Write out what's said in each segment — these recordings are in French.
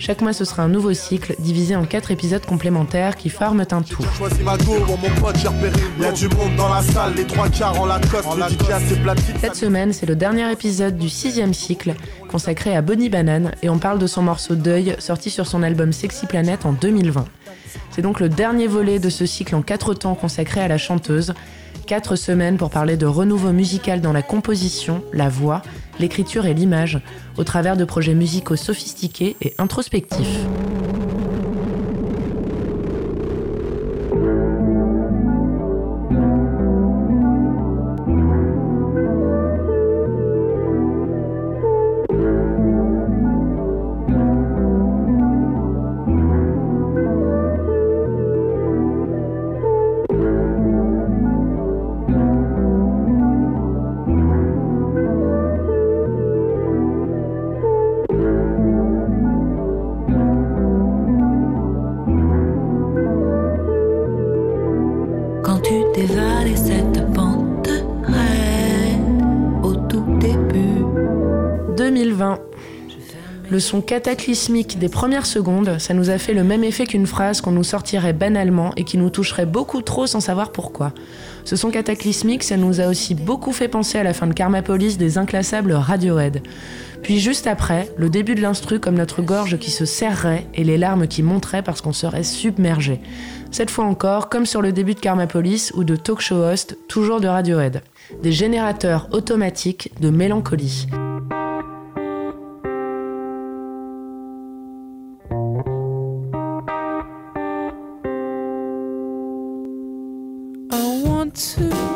Chaque mois, ce sera un nouveau cycle divisé en quatre épisodes complémentaires qui forment un tout. Cette semaine, c'est le dernier épisode du sixième cycle consacré à Bonnie Banane et on parle de son morceau Deuil sorti sur son album Sexy Planet en 2020. C'est donc le dernier volet de ce cycle en quatre temps consacré à la chanteuse. Quatre semaines pour parler de renouveau musical dans la composition, la voix, l'écriture et l'image, au travers de projets musicaux sophistiqués et introspectifs. Le son cataclysmique des premières secondes, ça nous a fait le même effet qu'une phrase qu'on nous sortirait banalement et qui nous toucherait beaucoup trop sans savoir pourquoi. Ce son cataclysmique, ça nous a aussi beaucoup fait penser à la fin de Karmapolis des inclassables Radiohead. Puis juste après, le début de l'instru comme notre gorge qui se serrerait et les larmes qui monteraient parce qu'on serait submergé. Cette fois encore, comme sur le début de Karmapolis ou de Talk Show Host, toujours de Radiohead. Des générateurs automatiques de mélancolie. to.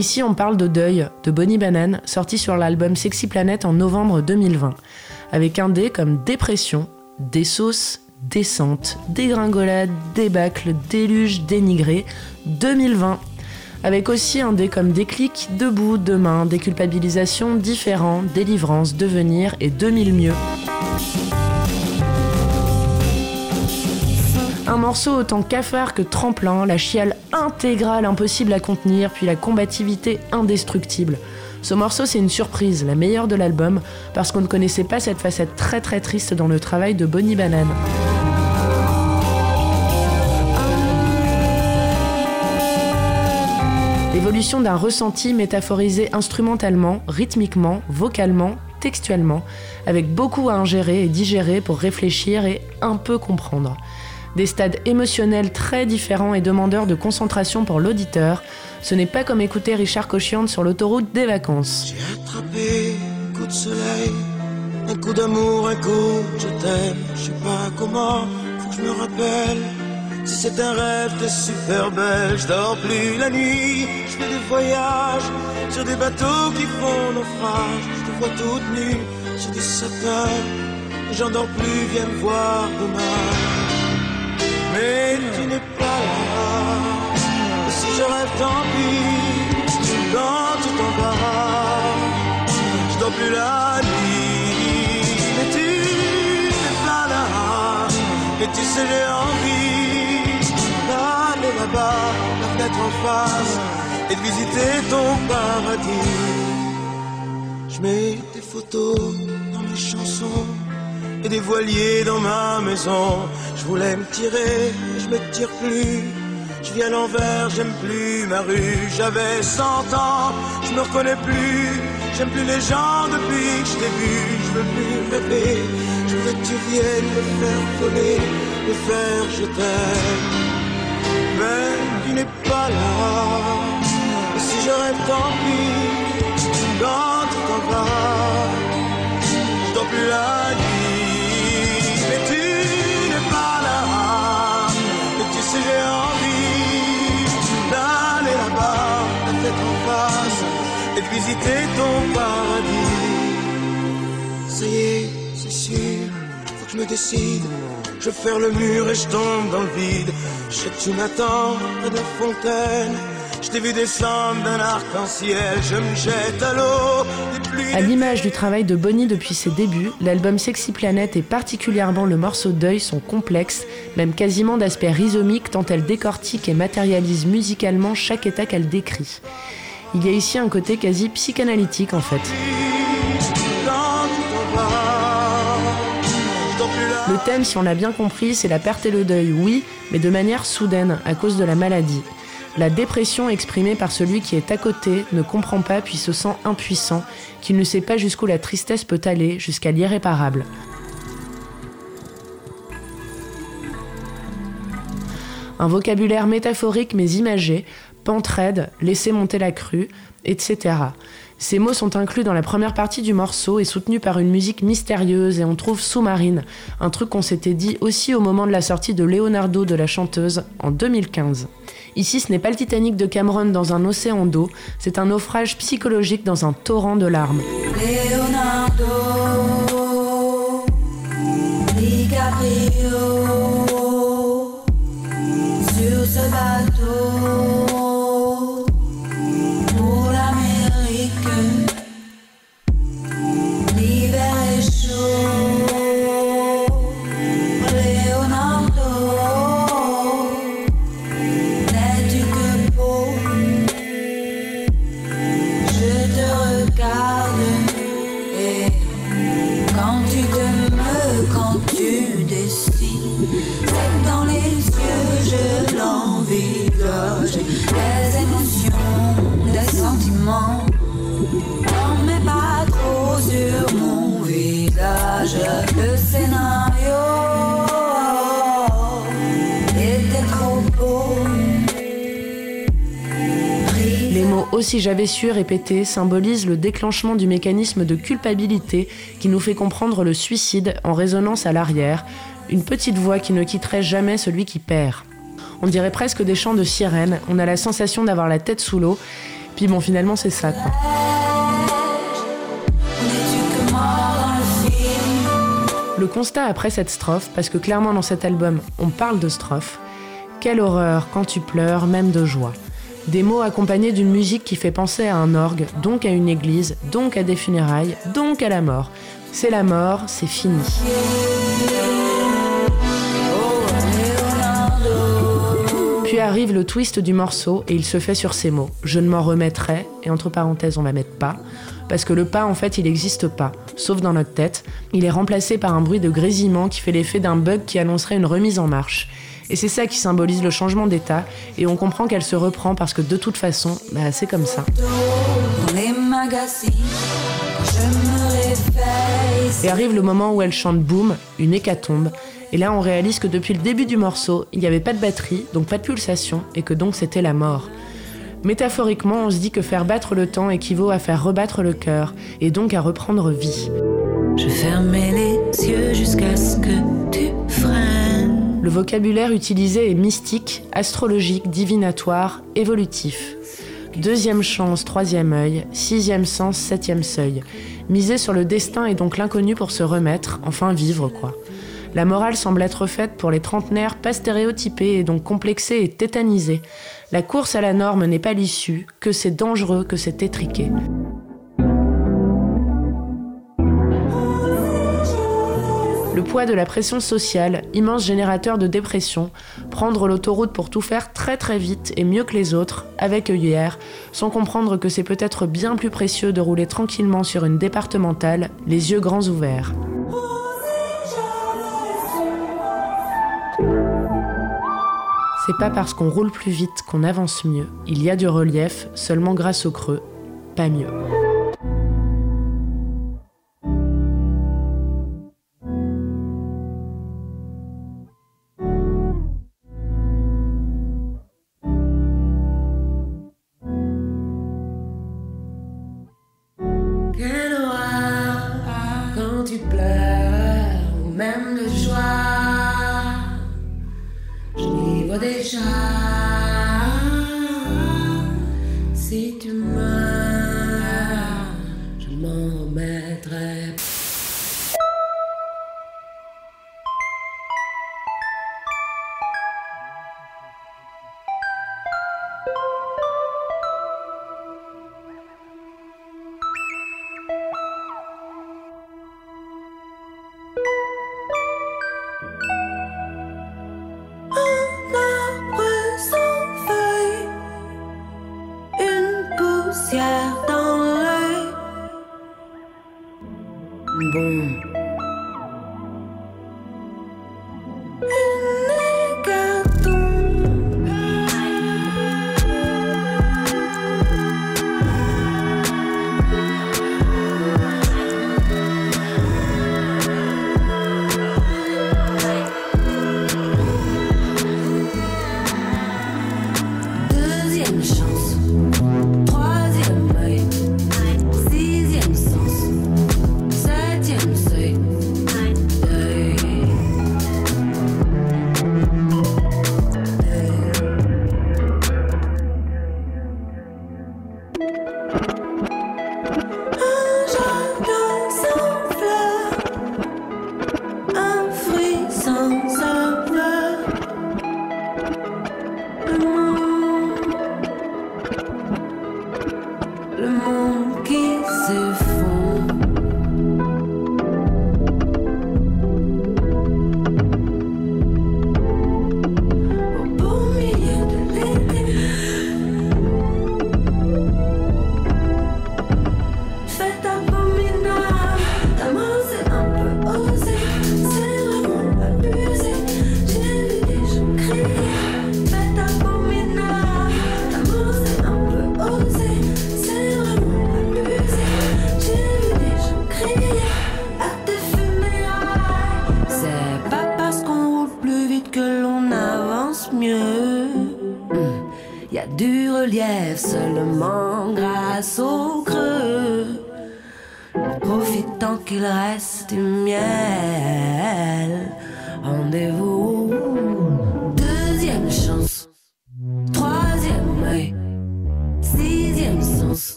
Ici, on parle de Deuil, de Bonnie Banane, sorti sur l'album Sexy Planet en novembre 2020, avec un dé comme Dépression, des sauces, descente, dégringolade, débâcle, déluge, dénigré, 2020. Avec aussi un dé comme déclic, debout, demain, déculpabilisation, différent, délivrance, devenir et 2000 mieux. Un morceau autant cafard que tremplin, la chiale intégrale impossible à contenir, puis la combativité indestructible. Ce morceau, c'est une surprise, la meilleure de l'album, parce qu'on ne connaissait pas cette facette très très triste dans le travail de Bonnie Banane. L'évolution d'un ressenti métaphorisé instrumentalement, rythmiquement, vocalement, textuellement, avec beaucoup à ingérer et digérer pour réfléchir et un peu comprendre. Des stades émotionnels très différents et demandeurs de concentration pour l'auditeur, ce n'est pas comme écouter Richard Cochiante sur l'autoroute des vacances. J'ai attrapé un coup de soleil, un coup d'amour, un coup je t'aime. Je sais pas comment, faut que je me rappelle. Si c'est un rêve, t'es super belle. Je dors plus la nuit, je fais des voyages sur des bateaux qui font naufrage. Je te fois toute nue, c'est 17 heures, j'en dors plus, viens me voir demain. Mais tu n'es pas là, si je rêve tant pis, quand tu t'en vas, je dors plus la nuit. Mais tu n'es pas là, et tu sais j'ai envie d'aller là-bas, la fenêtre en face, et de visiter ton paradis. Je mets des photos dans mes chansons et des voiliers dans ma maison. Je voulais me tirer, je me tire plus. Je vis à l'envers, j'aime plus ma rue. J'avais 100 ans, je me reconnais plus. J'aime plus les gens depuis que je t'ai vu. Je veux plus rêver. Je veux que tu viennes me faire voler, me faire je t'aime. Mais tu n'es pas là. Si je tant pis. Quand tu t'en je plus la et de visiter ton paradis. Ça y est, c'est sûr, faut que je me décide. Je vais faire le mur et je tombe dans le vide. Je sais que tu m'attends près de la fontaine. Je t'ai vu descendre d'un arc-en-ciel, je me jette à l'eau. des pluies, À l'image du travail de Bonnie depuis ses débuts, l'album Sexy Planet et particulièrement le morceau Deuil sont complexes, même quasiment d'aspect rhizomique tant elle décortique et matérialise musicalement chaque état qu'elle décrit. Il y a ici un côté quasi psychanalytique en fait. Le thème, si on l'a bien compris, c'est la perte et le deuil, oui, mais de manière soudaine, à cause de la maladie. La dépression exprimée par celui qui est à côté, ne comprend pas puis se sent impuissant, qu'il ne sait pas jusqu'où la tristesse peut aller, jusqu'à l'irréparable. Un vocabulaire métaphorique mais imagé, pente raide, laisser monter la crue, etc. Ces mots sont inclus dans la première partie du morceau et soutenus par une musique mystérieuse et on trouve sous-marine, un truc qu'on s'était dit aussi au moment de la sortie de Leonardo de la chanteuse en 2015. Ici, ce n'est pas le Titanic de Cameron dans un océan d'eau, c'est un naufrage psychologique dans un torrent de larmes. Aussi j'avais su répétés symbolisent le déclenchement du mécanisme de culpabilité qui nous fait comprendre le suicide en résonance à l'arrière, une petite voix qui ne quitterait jamais celui qui perd. On dirait presque des chants de sirènes, on a la sensation d'avoir la tête sous l'eau, puis bon finalement c'est ça Le constat après cette strophe, parce que clairement dans cet album on parle de strophe, quelle horreur quand tu pleures, même de joie. Des mots accompagnés d'une musique qui fait penser à un orgue, donc à une église, donc à des funérailles, donc à la mort. C'est la mort, c'est fini. Puis arrive le twist du morceau et il se fait sur ces mots. Je ne m'en remettrai, et entre parenthèses on va mettre pas, parce que le pas en fait il n'existe pas, sauf dans notre tête. Il est remplacé par un bruit de grésillement qui fait l'effet d'un bug qui annoncerait une remise en marche. Et c'est ça qui symbolise le changement d'état, et on comprend qu'elle se reprend parce que de toute façon, bah, c'est comme ça. dans les magazines. Je me réveille. Et arrive le moment où elle chante Boom, une hécatombe. Et là, on réalise que depuis le début du morceau, il n'y avait pas de batterie, donc pas de pulsation, et que donc c'était la mort. Métaphoriquement, on se dit que faire battre le temps équivaut à faire rebattre le cœur, et donc à reprendre vie. Je fermais les yeux jusqu'à ce que tu freines. Le vocabulaire utilisé est mystique, astrologique, divinatoire, évolutif. Deuxième chance, troisième œil, sixième sens, septième seuil. Miser sur le destin et donc l'inconnu pour se remettre, enfin vivre quoi. La morale semble être faite pour les trentenaires pas stéréotypés et donc complexés et tétanisés. La course à la norme n'est pas l'issue, que c'est dangereux, que c'est étriqué. Le poids de la pression sociale, immense générateur de dépression, prendre l'autoroute pour tout faire très très vite et mieux que les autres, avec œillère, sans comprendre que c'est peut-être bien plus précieux de rouler tranquillement sur une départementale, les yeux grands ouverts. C'est pas parce qu'on roule plus vite qu'on avance mieux. Il y a du relief, seulement grâce au creux, pas mieux. quand tu pleures, ou même de joie, je m'y vois déjà. du relief seulement grâce au creux. Profitant qu'il reste du miel, rendez-vous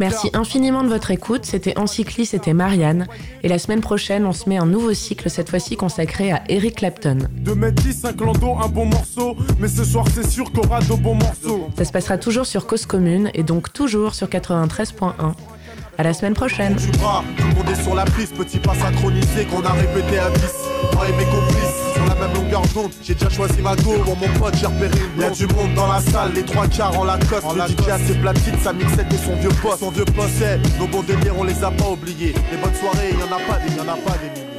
Merci infiniment de votre écoute. C'était Encycli, c'était Marianne. Et la semaine prochaine, on se met un nouveau cycle, cette fois-ci consacré à Eric Clapton. De mettre 10, un un bon morceau. Mais ce soir, c'est sûr qu'on aura de bons morceaux. Ça se passera toujours sur Cause Commune et donc toujours sur 93.1. À la semaine prochaine. est sur la petit pas synchronisé qu'on a répété à 10. Moi et mes complices, sur la même longueur d'onde, j'ai déjà choisi ma go. Pour mon pote, j'ai repéré une Y'a du monde dans la salle, les trois quarts en Lacoste. En le DJ a ses platines, sa mixette et son vieux poste. Son vieux poste, nos bons délires, on les a pas oubliés. Les bonnes soirées, y en a pas des, y en a pas des milliers.